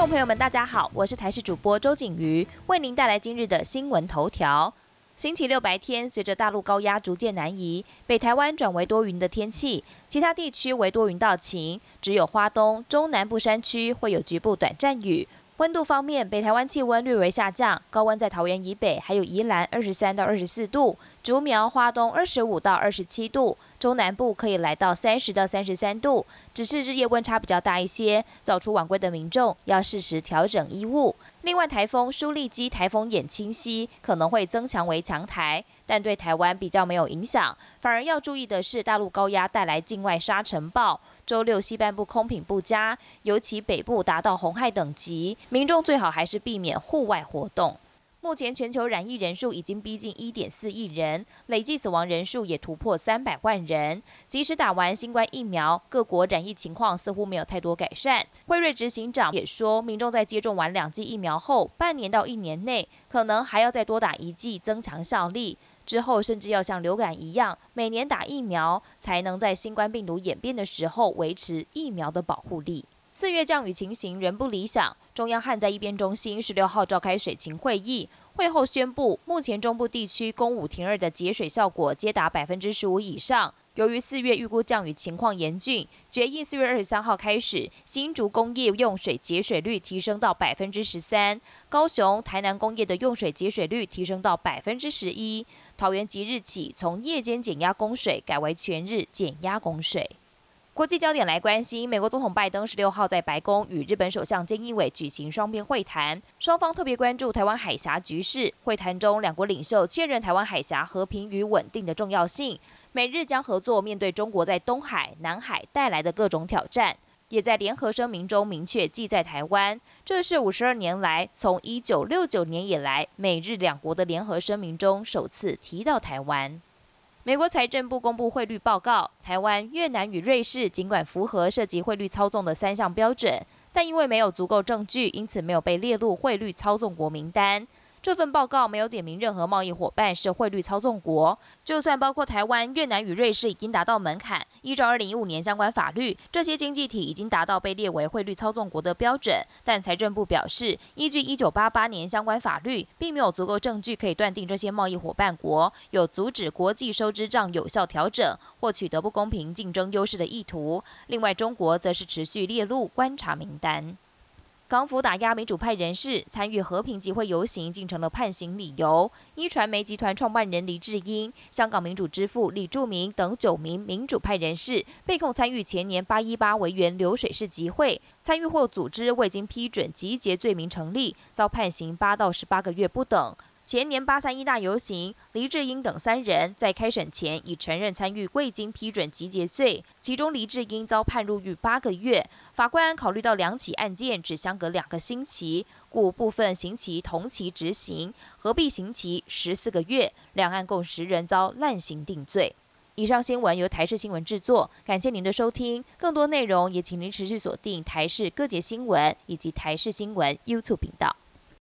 观众朋友们，大家好，我是台视主播周景瑜，为您带来今日的新闻头条。星期六白天，随着大陆高压逐渐南移，北台湾转为多云的天气，其他地区为多云到晴，只有花东、中南部山区会有局部短暂雨。温度方面，北台湾气温略微下降，高温在桃园以北还有宜兰二十三到二十四度，竹苗、花东二十五到二十七度，中南部可以来到三十到三十三度。只是日夜温差比较大一些，早出晚归的民众要适时调整衣物。另外，台风舒力基台风眼清晰可能会增强为强台，但对台湾比较没有影响。反而要注意的是，大陆高压带来境外沙尘暴。周六西半部空品不佳，尤其北部达到红害等级，民众最好还是避免户外活动。目前全球染疫人数已经逼近一点四亿人，累计死亡人数也突破三百万人。即使打完新冠疫苗，各国染疫情况似乎没有太多改善。辉瑞执行长也说，民众在接种完两剂疫苗后，半年到一年内，可能还要再多打一剂，增强效力。之后，甚至要像流感一样，每年打疫苗，才能在新冠病毒演变的时候维持疫苗的保护力。四月降雨情形仍不理想，中央旱灾一边中心十六号召开水情会议，会后宣布，目前中部地区公五停二的节水效果皆达百分之十五以上。由于四月预估降雨情况严峻，决议四月二十三号开始，新竹工业用水节水率提升到百分之十三，高雄、台南工业的用水节水率提升到百分之十一，桃园即日起从夜间减压供水改为全日减压供水。国际焦点来关心，美国总统拜登十六号在白宫与日本首相菅义伟举行双边会谈，双方特别关注台湾海峡局势。会谈中，两国领袖确认台湾海峡和平与稳定的重要性，美日将合作面对中国在东海、南海带来的各种挑战，也在联合声明中明确记在台湾。这是五十二年来从一九六九年以来美日两国的联合声明中首次提到台湾。美国财政部公布汇率报告，台湾、越南与瑞士尽管符合涉及汇率操纵的三项标准，但因为没有足够证据，因此没有被列入汇率操纵国名单。这份报告没有点名任何贸易伙伴是汇率操纵国，就算包括台湾、越南与瑞士已经达到门槛。依照二零一五年相关法律，这些经济体已经达到被列为汇率操纵国的标准。但财政部表示，依据一九八八年相关法律，并没有足够证据可以断定这些贸易伙伴国有阻止国际收支账有效调整或取得不公平竞争优势的意图。另外，中国则是持续列入观察名单。港府打压民主派人士参与和平集会游行，竟成了判刑理由。一传媒集团创办人黎智英、香港民主之父李柱铭等九名民主派人士被控参与前年八一八维园流水式集会，参与或组织未经批准集结罪名成立，遭判刑八到十八个月不等。前年八三一大游行，黎智英等三人在开审前已承认参与未经批准集结罪，其中黎智英遭判入狱八个月。法官考虑到两起案件只相隔两个星期，故部分刑期同期执行，合并刑期十四个月，两案共十人遭滥刑定罪。以上新闻由台视新闻制作，感谢您的收听。更多内容也请您持续锁定台视各节新闻以及台视新闻 YouTube 频道。